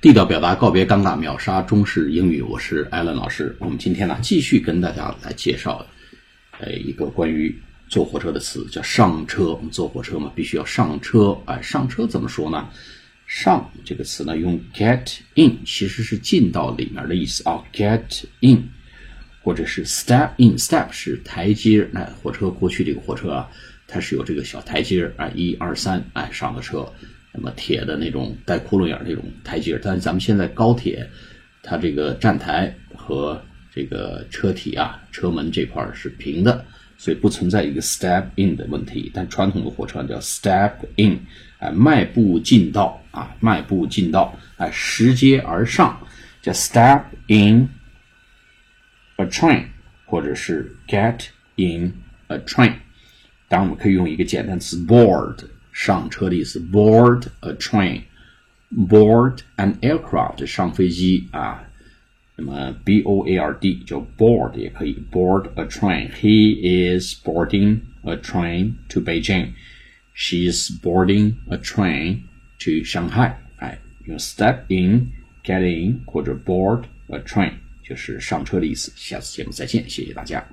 地道表达，告别尴尬，秒杀中式英语。我是艾伦老师。我们今天呢，继续跟大家来介绍，呃，一个关于坐火车的词，叫上车。我们坐火车嘛，必须要上车。哎，上车怎么说呢？上这个词呢，用 get in，其实是进到里面的意思啊，get in，或者是 step in。step 是台阶，那火车过去这个火车啊，它是有这个小台阶啊，一二三，哎，上了车。那么铁的那种带窟窿眼那种台阶，但是咱们现在高铁，它这个站台和这个车体啊、车门这块是平的，所以不存在一个 step in 的问题。但传统的火车叫 step in，哎，迈步进到啊，迈步进到，哎，拾阶而上，叫 step in a train，或者是 get in a train。当然，我们可以用一个简单词 board。上车的意思，board a train，board an aircraft，上飞机啊。那么 b o a r d 叫 board 也可以，board a train。He is boarding a train to Beijing. She is boarding a train to Shanghai。哎，用 step in、get in 或者 board a train 就是上车的意思。下次节目再见，谢谢大家。